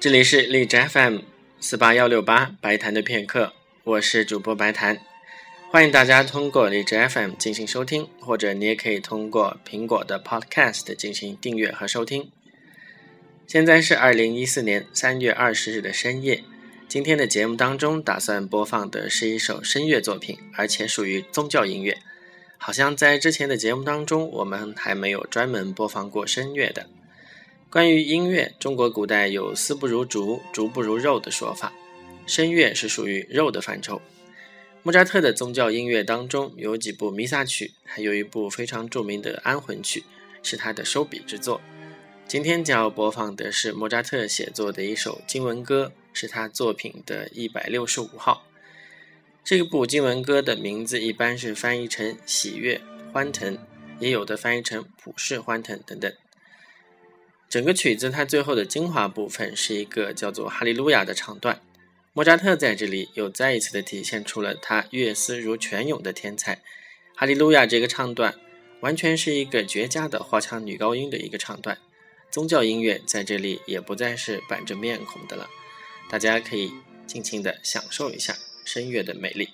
这里是荔枝 FM 四八幺六八白谈的片刻，我是主播白谈，欢迎大家通过荔枝 FM 进行收听，或者你也可以通过苹果的 Podcast 进行订阅和收听。现在是二零一四年三月二十日的深夜，今天的节目当中打算播放的是一首声乐作品，而且属于宗教音乐。好像在之前的节目当中，我们还没有专门播放过声乐的。关于音乐，中国古代有“丝不如竹，竹不如肉”的说法，声乐是属于肉的范畴。莫扎特的宗教音乐当中有几部弥撒曲，还有一部非常著名的安魂曲，是他的收笔之作。今天将要播放的是莫扎特写作的一首经文歌，是他作品的一百六十五号。这部经文歌的名字一般是翻译成“喜悦”“欢腾”，也有的翻译成“普世欢腾”等等。整个曲子它最后的精华部分是一个叫做“哈利路亚”的唱段。莫扎特在这里又再一次的体现出了他乐思如泉涌的天才。“哈利路亚”这个唱段完全是一个绝佳的花腔女高音的一个唱段。宗教音乐在这里也不再是板着面孔的了，大家可以尽情的享受一下。声乐的美丽。